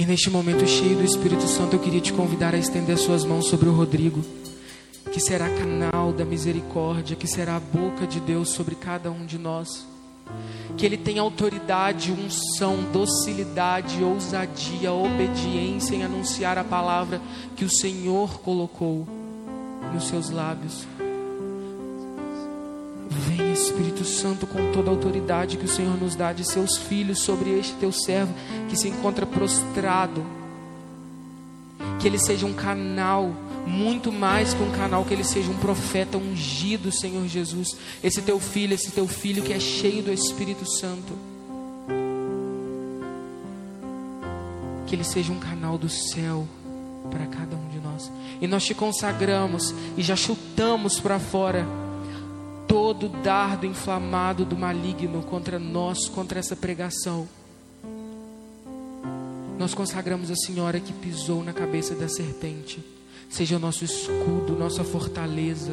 E neste momento cheio do Espírito Santo, eu queria te convidar a estender as suas mãos sobre o Rodrigo, que será canal da misericórdia, que será a boca de Deus sobre cada um de nós. Que ele tenha autoridade, unção, docilidade, ousadia, obediência em anunciar a palavra que o Senhor colocou nos seus lábios. Espírito Santo com toda a autoridade que o Senhor nos dá de seus filhos sobre este teu servo que se encontra prostrado. Que ele seja um canal, muito mais que um canal, que ele seja um profeta ungido, Senhor Jesus. Esse teu filho, esse teu filho que é cheio do Espírito Santo. Que ele seja um canal do céu para cada um de nós. E nós te consagramos e já chutamos para fora todo dardo inflamado do maligno contra nós, contra essa pregação. Nós consagramos a Senhora que pisou na cabeça da serpente. Seja o nosso escudo, nossa fortaleza,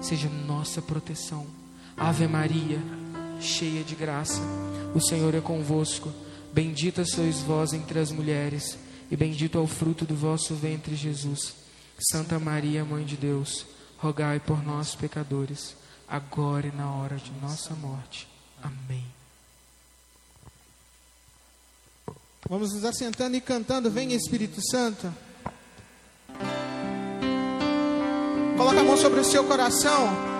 seja nossa proteção. Ave Maria, cheia de graça, o Senhor é convosco. Bendita sois vós entre as mulheres, e bendito é o fruto do vosso ventre, Jesus. Santa Maria, Mãe de Deus, rogai por nós, pecadores agora e na hora de nossa morte. Amém. Vamos nos assentando e cantando, vem Espírito Santo. Coloca a mão sobre o seu coração.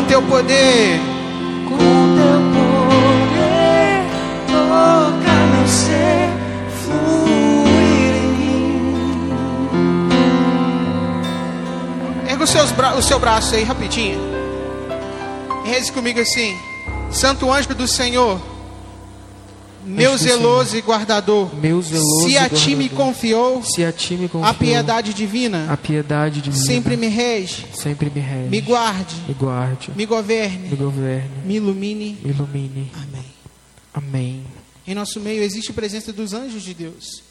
Com teu poder. com teu poder, toca meu ser, fluir em mim. Erga os seus bra o seu braço aí rapidinho. Reze comigo assim. Santo anjo do Senhor, meu zeloso e guardador, Meu zeloso se a ti me confiou se a ti me confiou, a piedade divina, a piedade divina sempre me rege, sempre me rege, me guarde, me guarde, me governe, me governe, me ilumine. me ilumine. Amém. Amém. Em nosso meio existe a presença dos anjos de Deus.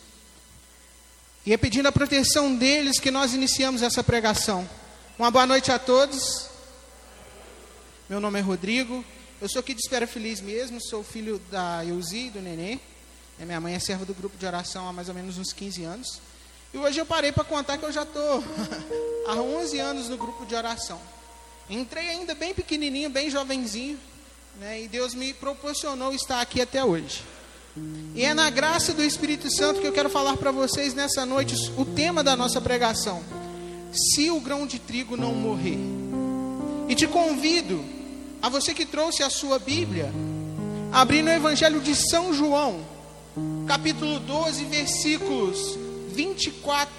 E é pedindo a proteção deles que nós iniciamos essa pregação. Uma boa noite a todos. Meu nome é Rodrigo. Eu sou aqui de Espera Feliz mesmo, sou filho da Euzi e do Nenê. E minha mãe é serva do grupo de oração há mais ou menos uns 15 anos. E hoje eu parei para contar que eu já estou há 11 anos no grupo de oração. Entrei ainda bem pequenininho, bem jovenzinho, né? e Deus me proporcionou estar aqui até hoje. E é na graça do Espírito Santo que eu quero falar para vocês nessa noite o tema da nossa pregação. Se o grão de trigo não morrer. E te convido, a você que trouxe a sua Bíblia, abrir no Evangelho de São João, capítulo 12, versículos 24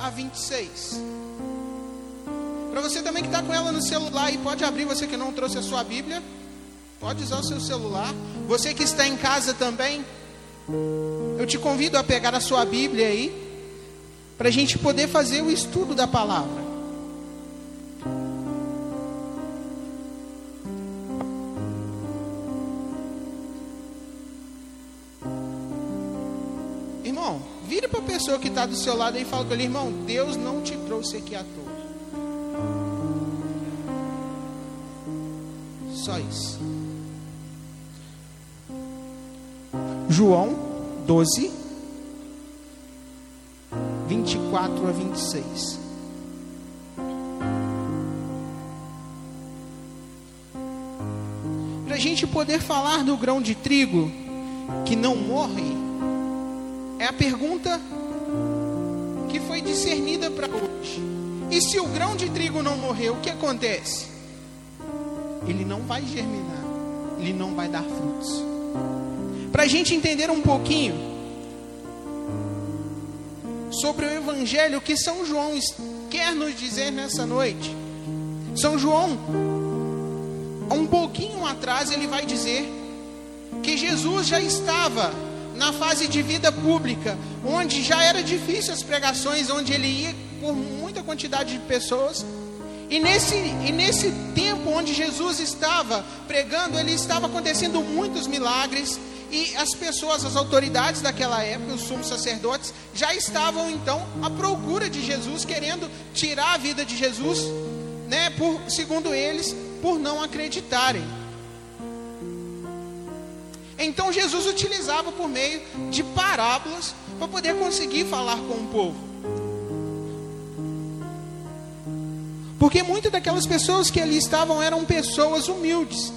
a 26. Para você também que está com ela no celular e pode abrir, você que não trouxe a sua Bíblia, pode usar o seu celular. Você que está em casa também, eu te convido a pegar a sua Bíblia aí, para a gente poder fazer o estudo da palavra. Pessoa que está do seu lado e fala com ele, irmão, Deus não te trouxe aqui à toa. Só isso. João 12, 24 a 26. Para a gente poder falar do grão de trigo que não morre, é a pergunta que foi discernida para hoje. E se o grão de trigo não morrer, o que acontece? Ele não vai germinar, ele não vai dar frutos. Para a gente entender um pouquinho sobre o Evangelho que São João quer nos dizer nessa noite. São João, um pouquinho atrás, ele vai dizer que Jesus já estava na fase de vida pública, onde já era difícil as pregações, onde ele ia por muita quantidade de pessoas, E nesse, e nesse tempo onde Jesus estava pregando, ele estava acontecendo muitos milagres, e as pessoas, as autoridades daquela época, os sumos sacerdotes, já estavam então à procura de Jesus, querendo tirar a vida de Jesus, né, por, segundo eles, por não acreditarem. Então Jesus utilizava por meio de parábolas para poder conseguir falar com o povo. Porque muitas daquelas pessoas que ali estavam eram pessoas humildes.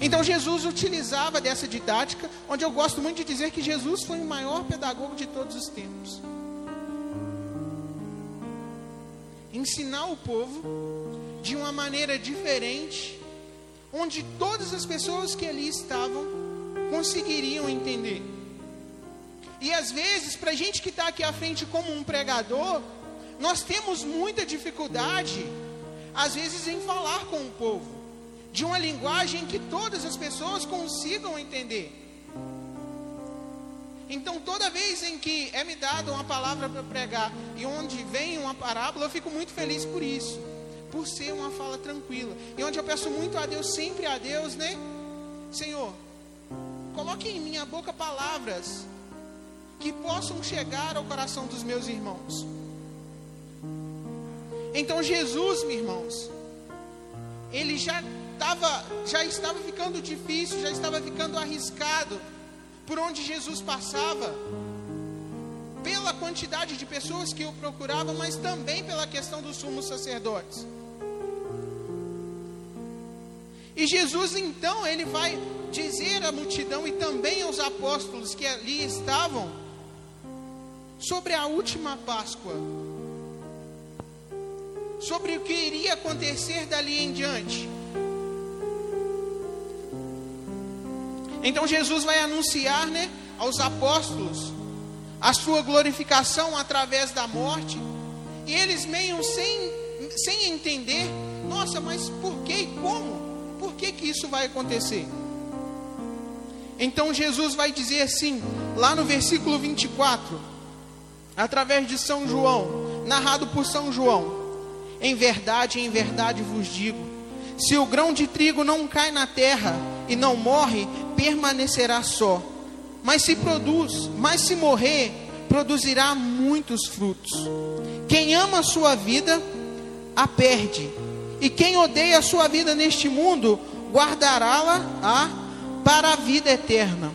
Então Jesus utilizava dessa didática, onde eu gosto muito de dizer que Jesus foi o maior pedagogo de todos os tempos. Ensinar o povo de uma maneira diferente, onde todas as pessoas que ali estavam conseguiriam entender. E às vezes, para a gente que está aqui à frente como um pregador, nós temos muita dificuldade às vezes em falar com o povo, de uma linguagem que todas as pessoas consigam entender. Então, toda vez em que é me dada uma palavra para pregar e onde vem uma parábola, eu fico muito feliz por isso, por ser uma fala tranquila. E onde eu peço muito a Deus, sempre a Deus, né? Senhor, coloque em minha boca palavras que possam chegar ao coração dos meus irmãos. Então Jesus, meus irmãos, ele já estava, já estava ficando difícil, já estava ficando arriscado por onde Jesus passava, pela quantidade de pessoas que o procuravam, mas também pela questão dos sumos sacerdotes. E Jesus então ele vai dizer à multidão e também aos apóstolos que ali estavam sobre a última Páscoa, sobre o que iria acontecer dali em diante. Então Jesus vai anunciar, né, aos apóstolos a sua glorificação através da morte, e eles meio sem sem entender, nossa, mas por que e como? Que que isso vai acontecer? Então Jesus vai dizer assim, lá no versículo 24, através de São João, narrado por São João: em verdade, em verdade vos digo: se o grão de trigo não cai na terra e não morre, permanecerá só. Mas se produz, mas se morrer, produzirá muitos frutos. Quem ama a sua vida, a perde. E quem odeia a sua vida neste mundo, guardará-la para a vida eterna.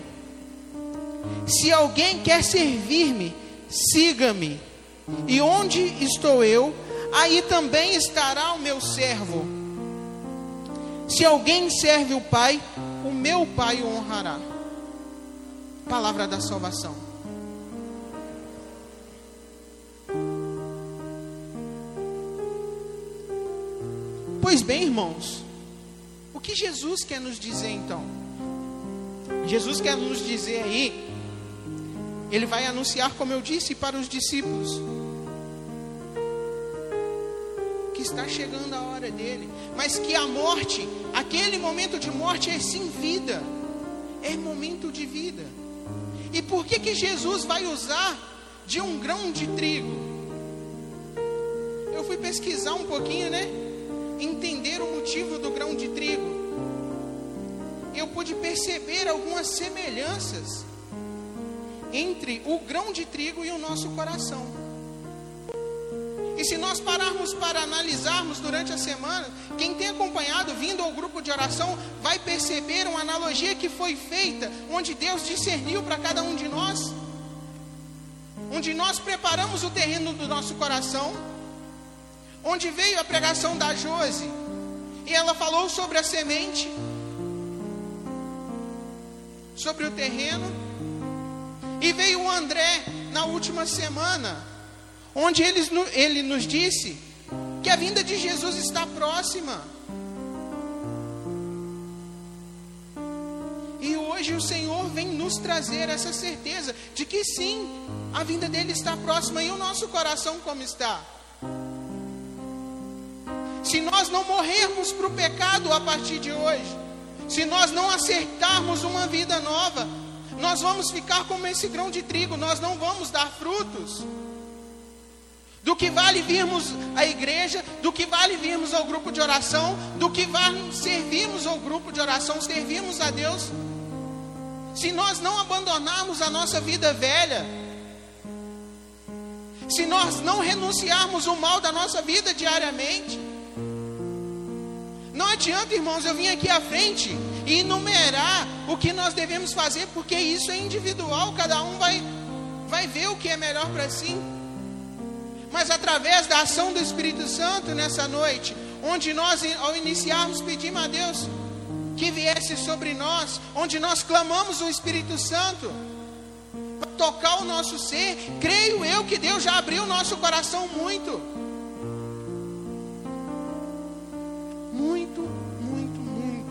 Se alguém quer servir-me, siga-me. E onde estou eu, aí também estará o meu servo. Se alguém serve o Pai, o meu Pai o honrará. Palavra da salvação. Pois bem, irmãos, o que Jesus quer nos dizer então? Jesus quer nos dizer aí, ele vai anunciar, como eu disse, para os discípulos está chegando a hora dele, mas que a morte, aquele momento de morte é sim vida, é momento de vida. E por que que Jesus vai usar de um grão de trigo? Eu fui pesquisar um pouquinho, né? Entender o motivo do grão de trigo. Eu pude perceber algumas semelhanças entre o grão de trigo e o nosso coração. E se nós pararmos para analisarmos durante a semana, quem tem acompanhado, vindo ao grupo de oração, vai perceber uma analogia que foi feita, onde Deus discerniu para cada um de nós, onde nós preparamos o terreno do nosso coração, onde veio a pregação da Jose, e ela falou sobre a semente, sobre o terreno, e veio o André na última semana onde ele, ele nos disse que a vinda de Jesus está próxima. E hoje o Senhor vem nos trazer essa certeza de que sim, a vinda dele está próxima e o nosso coração como está. Se nós não morrermos para o pecado a partir de hoje, se nós não acertarmos uma vida nova, nós vamos ficar como esse grão de trigo, nós não vamos dar frutos. Do que vale virmos à igreja, do que vale virmos ao grupo de oração, do que vale servirmos ao grupo de oração, servirmos a Deus. Se nós não abandonarmos a nossa vida velha, se nós não renunciarmos o mal da nossa vida diariamente, não adianta, irmãos, eu vim aqui à frente e enumerar o que nós devemos fazer, porque isso é individual, cada um vai, vai ver o que é melhor para si. Mas através da ação do Espírito Santo nessa noite, onde nós, ao iniciarmos, pedimos a Deus que viesse sobre nós, onde nós clamamos o Espírito Santo para tocar o nosso ser, creio eu que Deus já abriu o nosso coração muito. Muito, muito, muito.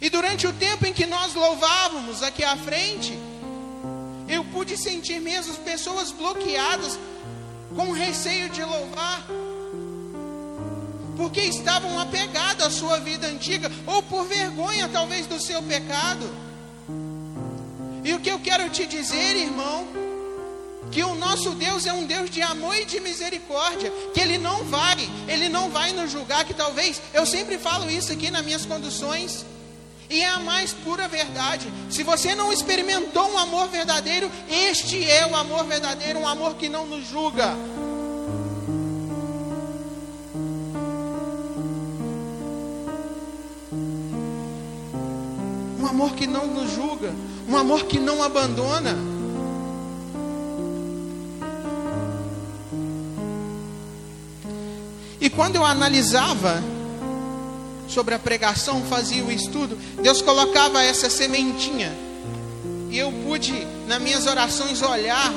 E durante o tempo em que nós louvávamos aqui à frente, eu pude sentir mesmo pessoas bloqueadas com receio de louvar, porque estavam apegadas à sua vida antiga, ou por vergonha talvez do seu pecado. E o que eu quero te dizer, irmão, que o nosso Deus é um Deus de amor e de misericórdia, que Ele não vai, Ele não vai nos julgar, que talvez, eu sempre falo isso aqui nas minhas conduções, e é a mais pura verdade. Se você não experimentou um amor verdadeiro, este é o amor verdadeiro, um amor que não nos julga. Um amor que não nos julga, um amor que não abandona. Quando eu analisava sobre a pregação, fazia o estudo, Deus colocava essa sementinha. E eu pude, nas minhas orações, olhar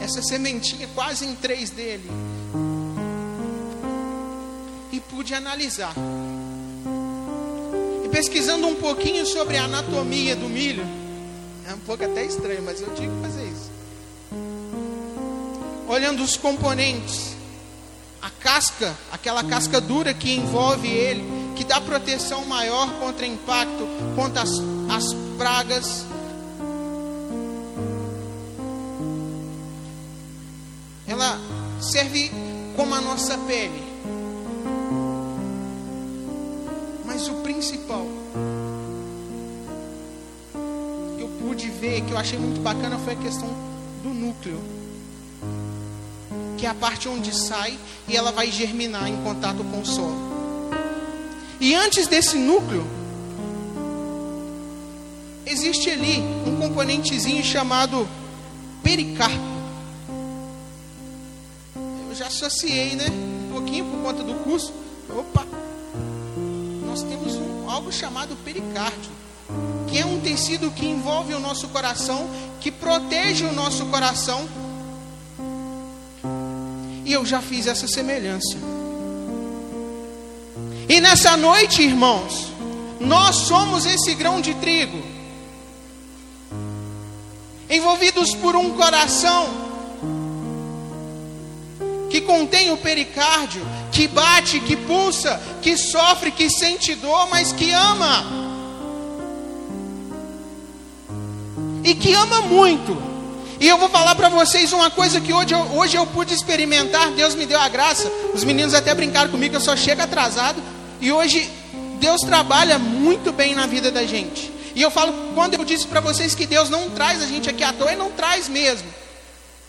essa sementinha quase em três dele. E pude analisar. E pesquisando um pouquinho sobre a anatomia do milho, é um pouco até estranho, mas eu tinha que fazer isso. Olhando os componentes, a casca, aquela casca dura que envolve ele, que dá proteção maior contra impacto, contra as, as pragas. Ela serve como a nossa pele. Mas o principal que eu pude ver, que eu achei muito bacana, foi a questão do núcleo que é a parte onde sai e ela vai germinar em contato com o solo. E antes desse núcleo, existe ali um componentezinho chamado pericarpo. Eu já associei, né? Um pouquinho por conta do curso. Opa! Nós temos um, algo chamado pericárdio, que é um tecido que envolve o nosso coração, que protege o nosso coração e eu já fiz essa semelhança. E nessa noite, irmãos, nós somos esse grão de trigo, envolvidos por um coração que contém o pericárdio, que bate, que pulsa, que sofre, que sente dor, mas que ama. E que ama muito. E eu vou falar para vocês uma coisa que hoje eu, hoje eu pude experimentar, Deus me deu a graça. Os meninos até brincaram comigo eu só chego atrasado. E hoje Deus trabalha muito bem na vida da gente. E eu falo, quando eu disse para vocês que Deus não traz a gente aqui à toa, Ele não traz mesmo.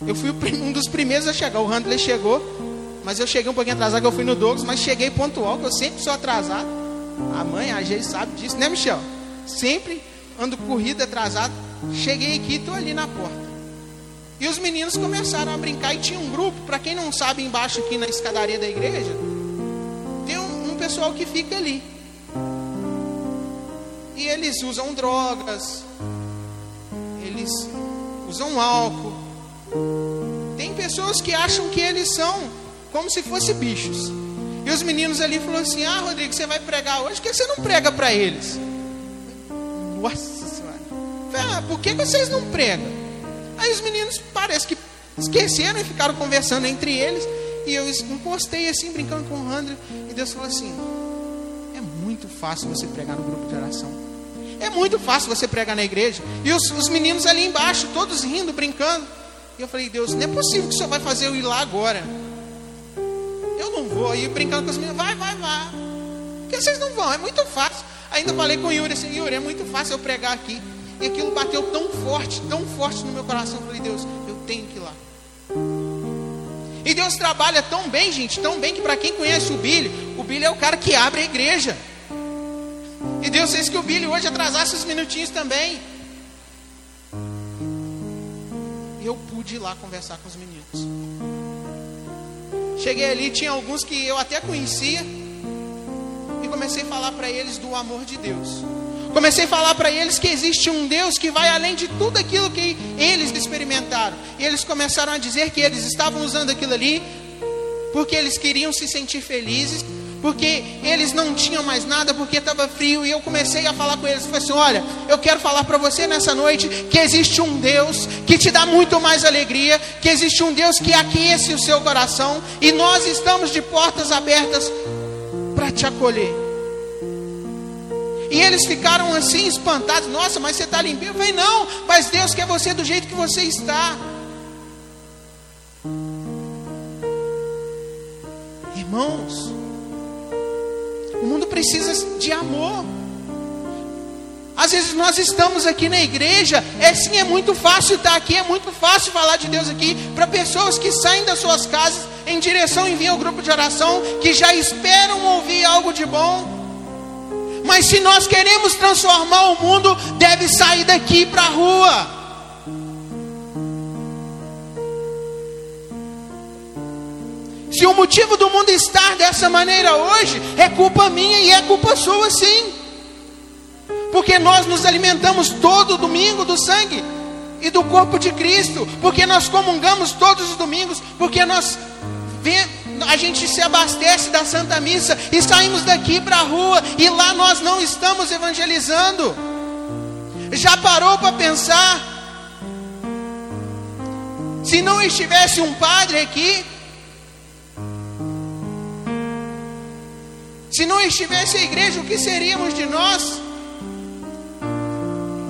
Eu fui um dos primeiros a chegar. O Handler chegou, mas eu cheguei um pouquinho atrasado, eu fui no Douglas, mas cheguei pontual, que eu sempre sou atrasado. A mãe, a gente sabe disso, né, Michel? Sempre ando corrida atrasado. Cheguei aqui, estou ali na porta. E os meninos começaram a brincar e tinha um grupo, para quem não sabe, embaixo aqui na escadaria da igreja, tem um, um pessoal que fica ali. E eles usam drogas, eles usam álcool. Tem pessoas que acham que eles são como se fossem bichos. E os meninos ali falaram assim: Ah, Rodrigo, você vai pregar hoje? Por que você não prega para eles? Nossa Senhora. Ah, por que vocês não pregam? Aí os meninos parece que esqueceram e ficaram conversando entre eles. E eu encostei assim, brincando com o André. E Deus falou assim: É muito fácil você pregar no grupo de oração. É muito fácil você pregar na igreja. E os, os meninos ali embaixo, todos rindo, brincando. E eu falei, Deus, não é possível que o senhor vai fazer eu ir lá agora. Eu não vou. Aí brincando com as meninas, vai, vai, vai. Por que vocês não vão? É muito fácil. Ainda falei com o Yuri assim, Yuri, é muito fácil eu pregar aqui. E aquilo bateu tão forte, tão forte no meu coração. Eu falei, Deus, eu tenho que ir lá. E Deus trabalha tão bem, gente, tão bem que para quem conhece o Billy, o Billy é o cara que abre a igreja. E Deus fez que o Billy hoje atrasasse uns minutinhos também. E eu pude ir lá conversar com os meninos. Cheguei ali, tinha alguns que eu até conhecia. E comecei a falar para eles do amor de Deus. Comecei a falar para eles que existe um Deus que vai além de tudo aquilo que eles experimentaram. E eles começaram a dizer que eles estavam usando aquilo ali porque eles queriam se sentir felizes, porque eles não tinham mais nada, porque estava frio. E eu comecei a falar com eles. Falei assim: Olha, eu quero falar para você nessa noite que existe um Deus que te dá muito mais alegria, que existe um Deus que aquece o seu coração, e nós estamos de portas abertas para te acolher. E eles ficaram assim espantados. Nossa, mas você está limpinho? Eu falei, não, mas Deus quer você do jeito que você está. Irmãos, o mundo precisa de amor. Às vezes nós estamos aqui na igreja, é sim, é muito fácil estar aqui, é muito fácil falar de Deus aqui para pessoas que saem das suas casas em direção e vêm ao grupo de oração, que já esperam ouvir algo de bom. Mas se nós queremos transformar o mundo, deve sair daqui para a rua. Se o motivo do mundo estar dessa maneira hoje é culpa minha e é culpa sua, sim. Porque nós nos alimentamos todo domingo do sangue e do corpo de Cristo, porque nós comungamos todos os domingos, porque nós a gente se abastece da Santa Missa e saímos daqui para a rua e lá nós não estamos evangelizando. Já parou para pensar? Se não estivesse um padre aqui, se não estivesse a igreja, o que seríamos de nós?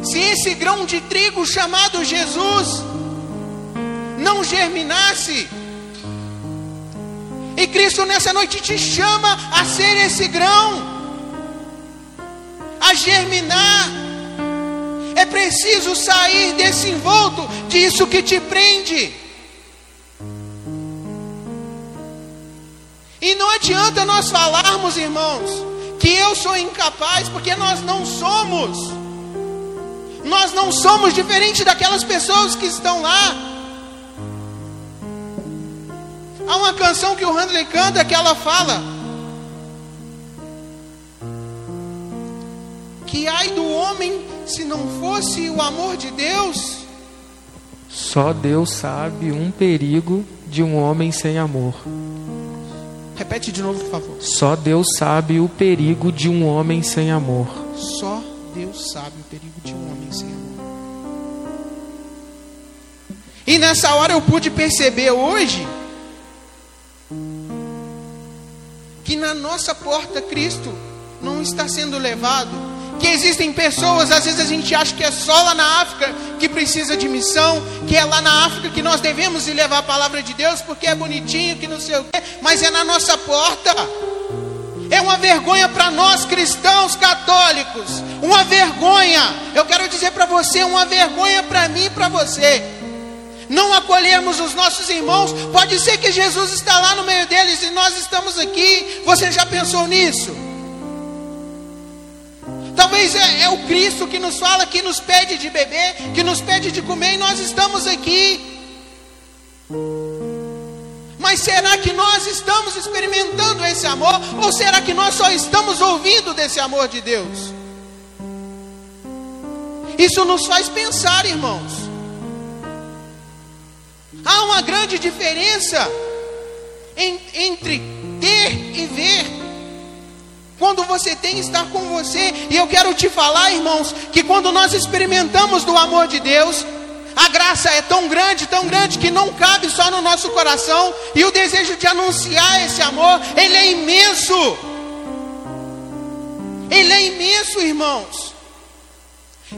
Se esse grão de trigo chamado Jesus não germinasse, e Cristo nessa noite te chama a ser esse grão, a germinar. É preciso sair desse envolto, disso que te prende. E não adianta nós falarmos, irmãos, que eu sou incapaz, porque nós não somos. Nós não somos diferente daquelas pessoas que estão lá. Há uma canção que o Handley canta que ela fala que ai do homem se não fosse o amor de Deus. Só Deus sabe um perigo de um homem sem amor. Repete de novo, por favor. Só Deus sabe o perigo de um homem sem amor. Só Deus sabe o perigo de um homem sem amor. E nessa hora eu pude perceber hoje que na nossa porta Cristo não está sendo levado. Que existem pessoas, às vezes a gente acha que é só lá na África que precisa de missão, que é lá na África que nós devemos levar a palavra de Deus, porque é bonitinho, que não sei o quê, mas é na nossa porta. É uma vergonha para nós cristãos católicos, uma vergonha. Eu quero dizer para você, uma vergonha para mim e para você não acolhermos os nossos irmãos, pode ser que Jesus está lá no meio deles e nós estamos aqui. Você já pensou nisso? Talvez é, é, o Cristo que nos fala, que nos pede de beber, que nos pede de comer, e nós estamos aqui. Mas será que nós estamos experimentando esse amor? Ou será que nós só estamos ouvindo desse amor de Deus? Isso nos faz pensar, irmãos. Há uma grande diferença entre ter e ver. Quando você tem estar com você, e eu quero te falar, irmãos, que quando nós experimentamos do amor de Deus, a graça é tão grande, tão grande que não cabe só no nosso coração, e o desejo de anunciar esse amor, ele é imenso. Ele é imenso, irmãos.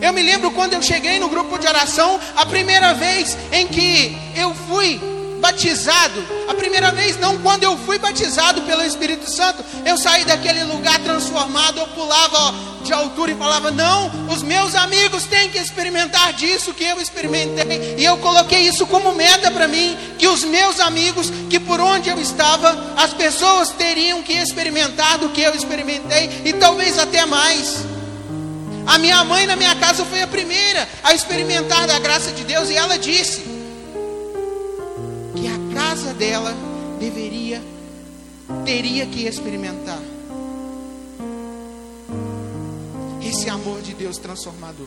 Eu me lembro quando eu cheguei no grupo de oração, a primeira vez em que eu fui batizado, a primeira vez, não quando eu fui batizado pelo Espírito Santo, eu saí daquele lugar transformado, eu pulava de altura e falava: Não, os meus amigos têm que experimentar disso que eu experimentei, e eu coloquei isso como meta para mim: que os meus amigos, que por onde eu estava, as pessoas teriam que experimentar do que eu experimentei, e talvez até mais. A minha mãe na minha casa foi a primeira a experimentar da graça de Deus, e ela disse: que a casa dela deveria, teria que experimentar esse amor de Deus transformador.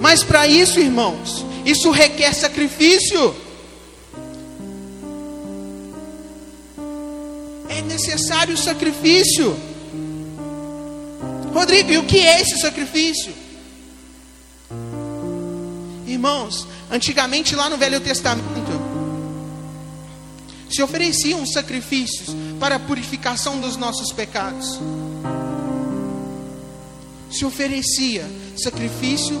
Mas para isso, irmãos, isso requer sacrifício. Necessário sacrifício. Rodrigo, e o que é esse sacrifício? Irmãos, antigamente lá no Velho Testamento, se ofereciam sacrifícios para a purificação dos nossos pecados. Se oferecia sacrifício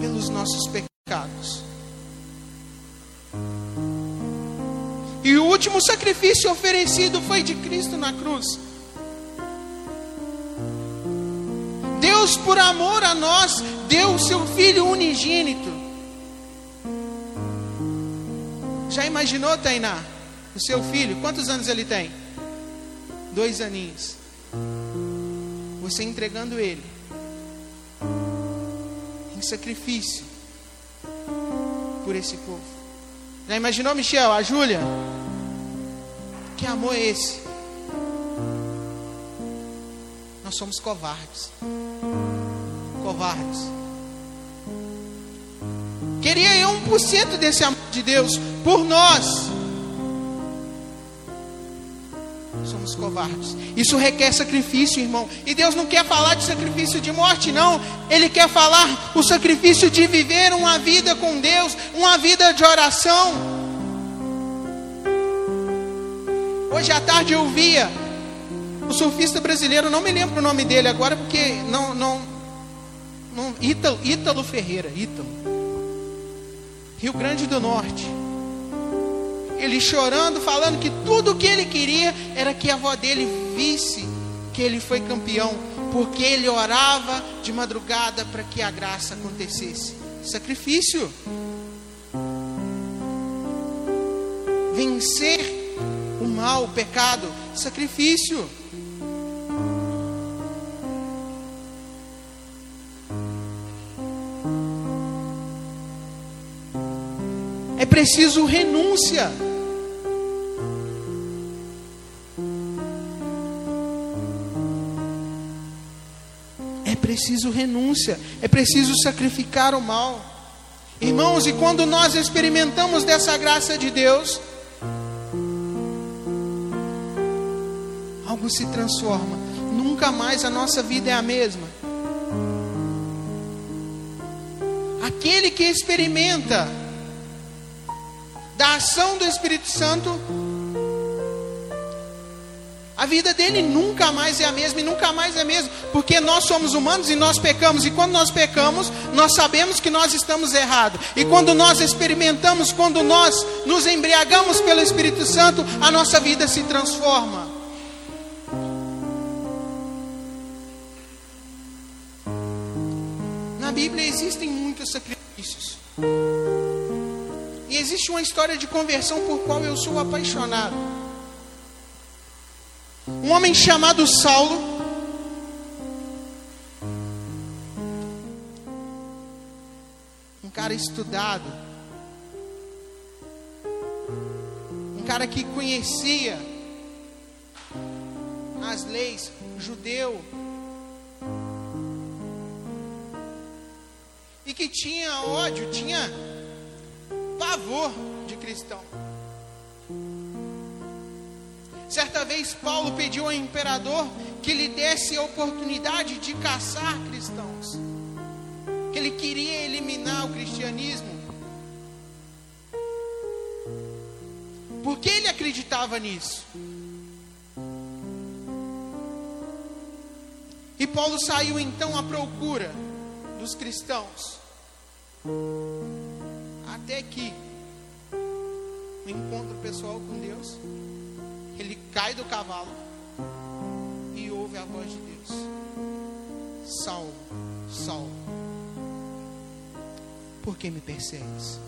pelos nossos pecados. E o sacrifício oferecido foi de Cristo na cruz. Deus, por amor a nós, deu o seu Filho unigênito. Já imaginou, Tainá? O seu filho, quantos anos ele tem? Dois aninhos. Você entregando ele em sacrifício por esse povo. Já imaginou, Michel? A Júlia? Que amor é esse? Nós somos covardes covardes. Queria eu 1% desse amor de Deus por nós. Somos covardes. Isso requer sacrifício, irmão. E Deus não quer falar de sacrifício de morte, não. Ele quer falar o sacrifício de viver uma vida com Deus, uma vida de oração. Hoje à tarde eu via o surfista brasileiro, não me lembro o nome dele agora, porque não, não, não, Ítalo, Ítalo Ferreira, Ítalo. Rio Grande do Norte. Ele chorando, falando que tudo o que ele queria era que a avó dele visse que ele foi campeão, porque ele orava de madrugada para que a graça acontecesse. Sacrifício. Vencer mal, o pecado, sacrifício. É preciso renúncia. É preciso renúncia. É preciso sacrificar o mal. Irmãos, e quando nós experimentamos dessa graça de Deus, algo se transforma. Nunca mais a nossa vida é a mesma. Aquele que experimenta da ação do Espírito Santo, a vida dele nunca mais é a mesma e nunca mais é a mesma, porque nós somos humanos e nós pecamos, e quando nós pecamos, nós sabemos que nós estamos errados, e quando nós experimentamos, quando nós nos embriagamos pelo Espírito Santo, a nossa vida se transforma. Bíblia existem muitos sacrifícios. E existe uma história de conversão por qual eu sou apaixonado. Um homem chamado Saulo. Um cara estudado. Um cara que conhecia as leis, judeu. Que tinha ódio, tinha pavor de cristão. Certa vez Paulo pediu ao imperador que lhe desse a oportunidade de caçar cristãos. Que ele queria eliminar o cristianismo. Porque ele acreditava nisso. E Paulo saiu então à procura dos cristãos. Até que, no encontro pessoal com Deus, ele cai do cavalo e ouve a voz de Deus: Salvo, salvo, por que me persegues?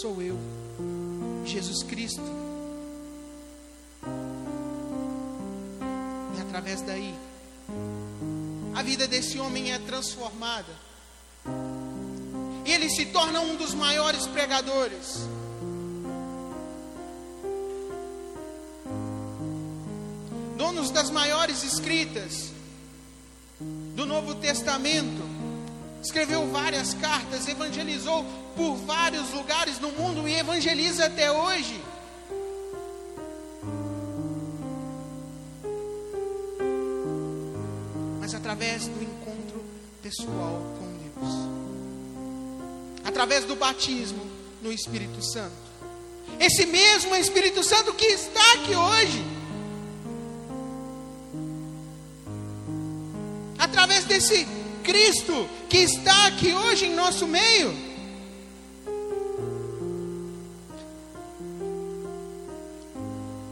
Sou eu, Jesus Cristo. E através daí, a vida desse homem é transformada. Ele se torna um dos maiores pregadores. Donos das maiores escritas do Novo Testamento. Escreveu várias cartas, evangelizou por vários lugares no mundo e evangeliza até hoje. Pessoal com Deus, através do batismo no Espírito Santo. Esse mesmo Espírito Santo que está aqui hoje, através desse Cristo que está aqui hoje em nosso meio.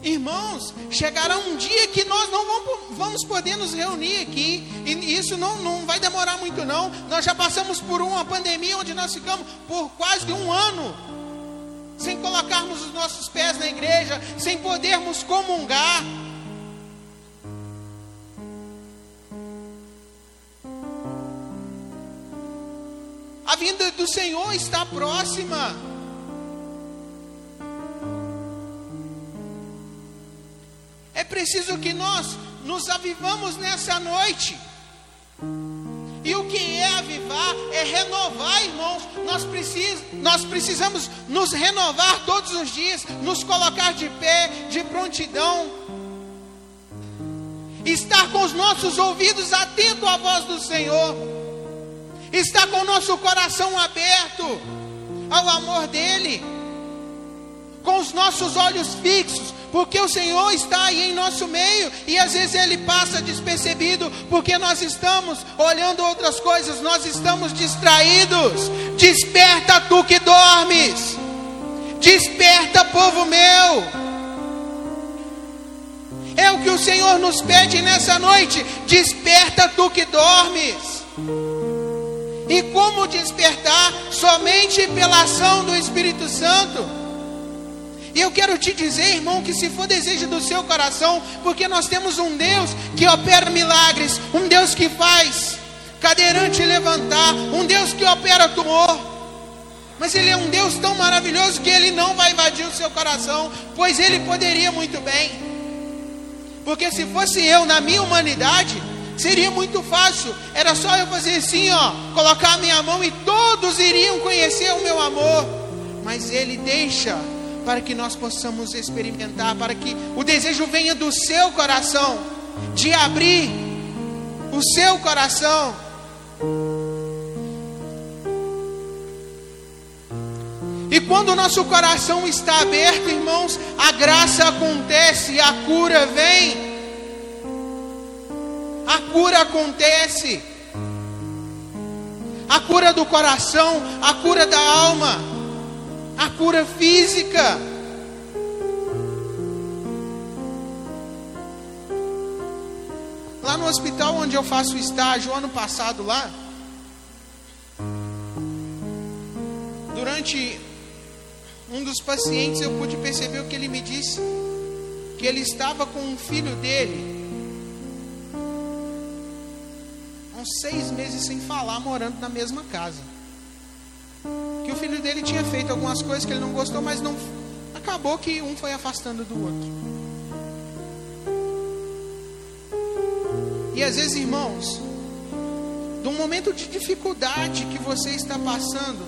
Irmãos, chegará um dia que nós não vamos, vamos poder nos reunir aqui, e isso não, não vai demorar muito, não. Nós já passamos por uma pandemia onde nós ficamos por quase um ano sem colocarmos os nossos pés na igreja, sem podermos comungar. A vinda do Senhor está próxima. É preciso que nós nos avivamos nessa noite. E o que é avivar é renovar, irmãos. Nós, precis, nós precisamos nos renovar todos os dias, nos colocar de pé, de prontidão. Estar com os nossos ouvidos atentos à voz do Senhor. Estar com o nosso coração aberto ao amor dEle. Com os nossos olhos fixos porque o Senhor está aí em nosso meio e às vezes ele passa despercebido, porque nós estamos olhando outras coisas, nós estamos distraídos. Desperta tu que dormes, desperta, povo meu. É o que o Senhor nos pede nessa noite: desperta tu que dormes. E como despertar? Somente pela ação do Espírito Santo. E eu quero te dizer, irmão, que se for desejo do seu coração, porque nós temos um Deus que opera milagres, um Deus que faz cadeirante levantar, um Deus que opera tumor. Mas Ele é um Deus tão maravilhoso que Ele não vai invadir o seu coração, pois Ele poderia muito bem. Porque se fosse eu na minha humanidade, seria muito fácil. Era só eu fazer assim, ó, colocar a minha mão e todos iriam conhecer o meu amor. Mas Ele deixa para que nós possamos experimentar, para que o desejo venha do seu coração, de abrir o seu coração. E quando o nosso coração está aberto, irmãos, a graça acontece, a cura vem. A cura acontece. A cura do coração, a cura da alma a cura física. Lá no hospital onde eu faço estágio, ano passado lá, durante um dos pacientes eu pude perceber o que ele me disse, que ele estava com um filho dele, uns seis meses sem falar, morando na mesma casa que o filho dele tinha feito algumas coisas que ele não gostou, mas não acabou que um foi afastando do outro. E às vezes, irmãos, de um momento de dificuldade que você está passando,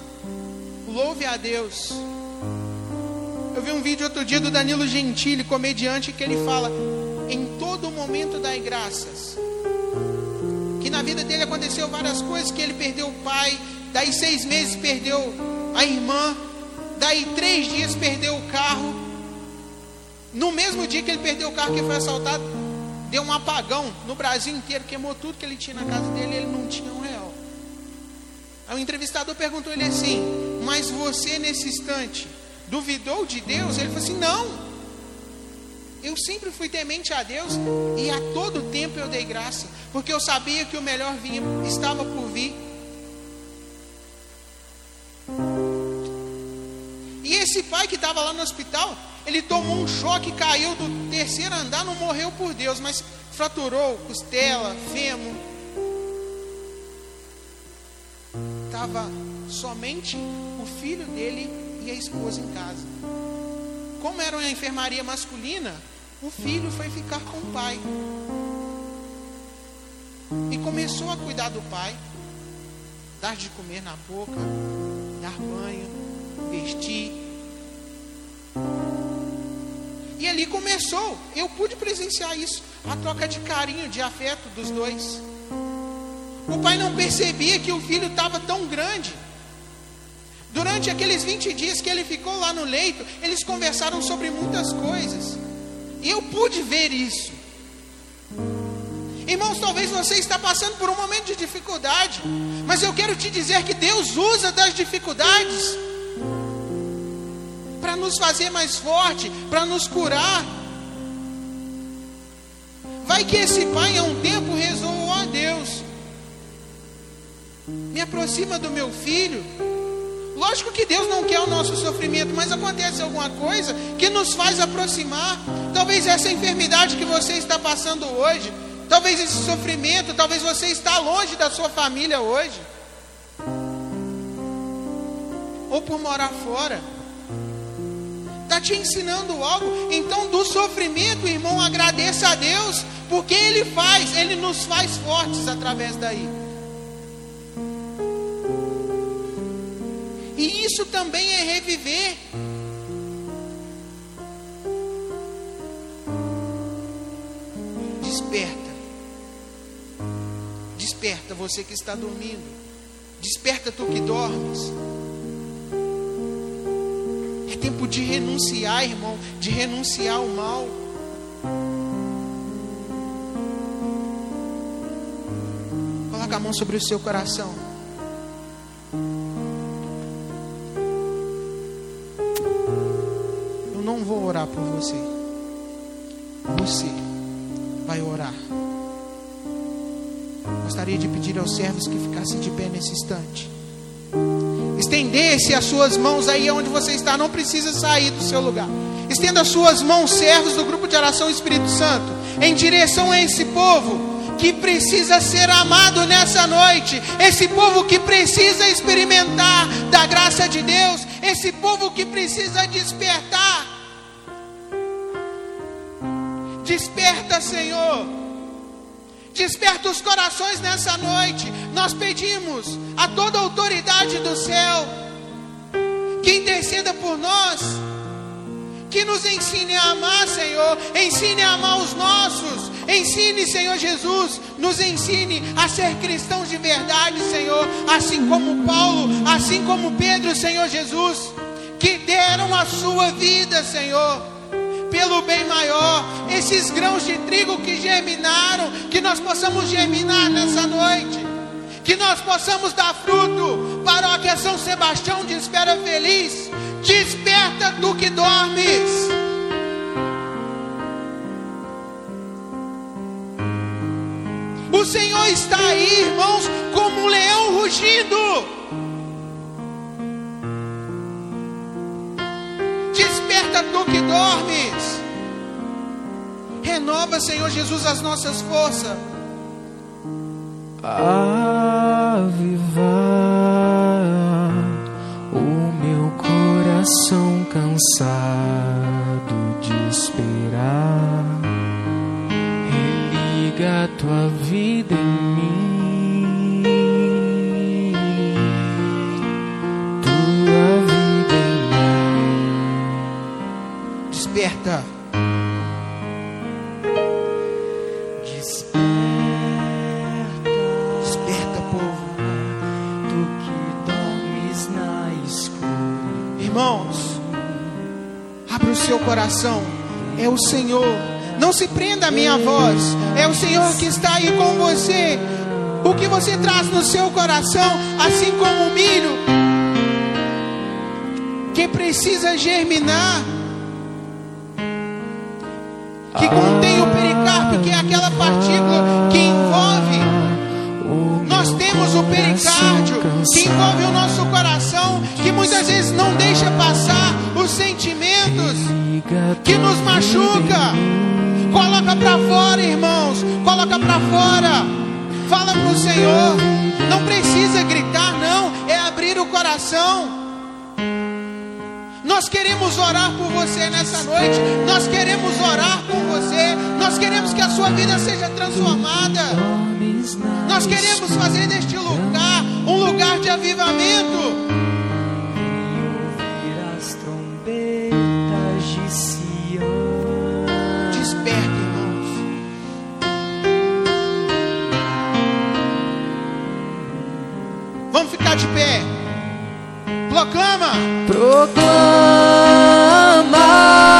louve a Deus. Eu vi um vídeo outro dia do Danilo Gentili, comediante, que ele fala: em todo momento dai graças. Que na vida dele aconteceu várias coisas, que ele perdeu o pai, daí seis meses perdeu a irmã, daí três dias perdeu o carro. No mesmo dia que ele perdeu o carro que foi assaltado, deu um apagão no Brasil inteiro, queimou tudo que ele tinha na casa dele ele não tinha um real. Aí o entrevistador perguntou ele assim: Mas você nesse instante duvidou de Deus? Ele falou assim: Não. Eu sempre fui temente a Deus e a todo tempo eu dei graça, porque eu sabia que o melhor vinha, estava por vir. E esse pai que estava lá no hospital, ele tomou um choque, caiu do terceiro andar, não morreu por Deus, mas fraturou costela, fêmur. Estava somente o filho dele e a esposa em casa. Como era uma enfermaria masculina, o filho foi ficar com o pai. E começou a cuidar do pai, dar de comer na boca, dar banho, vestir. E ali começou, eu pude presenciar isso, a troca de carinho, de afeto dos dois. O pai não percebia que o filho estava tão grande. Durante aqueles 20 dias que ele ficou lá no leito, eles conversaram sobre muitas coisas. E eu pude ver isso. Irmãos, talvez você está passando por um momento de dificuldade, mas eu quero te dizer que Deus usa das dificuldades para nos fazer mais forte, para nos curar. Vai que esse pai, há um tempo, rezou a Deus, me aproxima do meu filho. Lógico que Deus não quer o nosso sofrimento, mas acontece alguma coisa que nos faz aproximar. Talvez essa enfermidade que você está passando hoje, talvez esse sofrimento, talvez você está longe da sua família hoje. Ou por morar fora. Está te ensinando algo. Então, do sofrimento, irmão, agradeça a Deus, porque Ele faz, Ele nos faz fortes através daí. E isso também é reviver. Desperta você que está dormindo. Desperta tu que dormes. É tempo de renunciar, irmão, de renunciar ao mal. Coloca a mão sobre o seu coração. vou orar por você. Você vai orar. Gostaria de pedir aos servos que ficassem de pé nesse instante. Estendesse as suas mãos aí onde você está, não precisa sair do seu lugar. Estenda as suas mãos, servos do grupo de oração Espírito Santo, em direção a esse povo que precisa ser amado nessa noite, esse povo que precisa experimentar da graça de Deus, esse povo que precisa despertar Desperta, Senhor. Desperta os corações nessa noite. Nós pedimos a toda a autoridade do céu que interceda por nós, que nos ensine a amar, Senhor. Ensine a amar os nossos. Ensine, Senhor Jesus, nos ensine a ser cristãos de verdade, Senhor. Assim como Paulo, assim como Pedro, Senhor Jesus, que deram a sua vida, Senhor pelo bem maior. Esses grãos de trigo que germinaram, que nós possamos germinar nessa noite. Que nós possamos dar fruto. Paróquia São Sebastião de espera feliz. Desperta tu que dormes. O Senhor está aí, irmãos, como um leão rugindo. Desperta tu que dormes. Renova, Senhor Jesus, as nossas forças. Avivar o meu coração cansado de esperar. Religa a tua vida seu coração. É o Senhor Não se prenda à minha voz. É o Senhor que está aí com você. O que você traz no seu coração, assim como o milho, que precisa germinar, que contém o pericarpo, que é aquela partícula que envolve. Nós temos o pericárdio que envolve o nosso coração, que muitas vezes não deixa passar os sentimentos que nos machuca. Coloca para fora, irmãos. Coloca para fora. Fala para o Senhor. Não precisa gritar, não. É abrir o coração. Nós queremos orar por você nessa noite. Nós queremos orar por você. Nós queremos que a sua vida seja transformada. Nós queremos fazer deste lugar um lugar de avivamento. Vamos ficar de pé. Proclama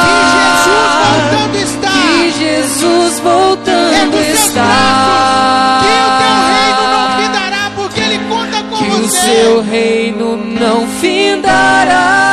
que Jesus voltando Proclama está. que Jesus voltando seus está. braços. Que o teu reino não findará, porque ele conta com Que o você. seu reino não findará.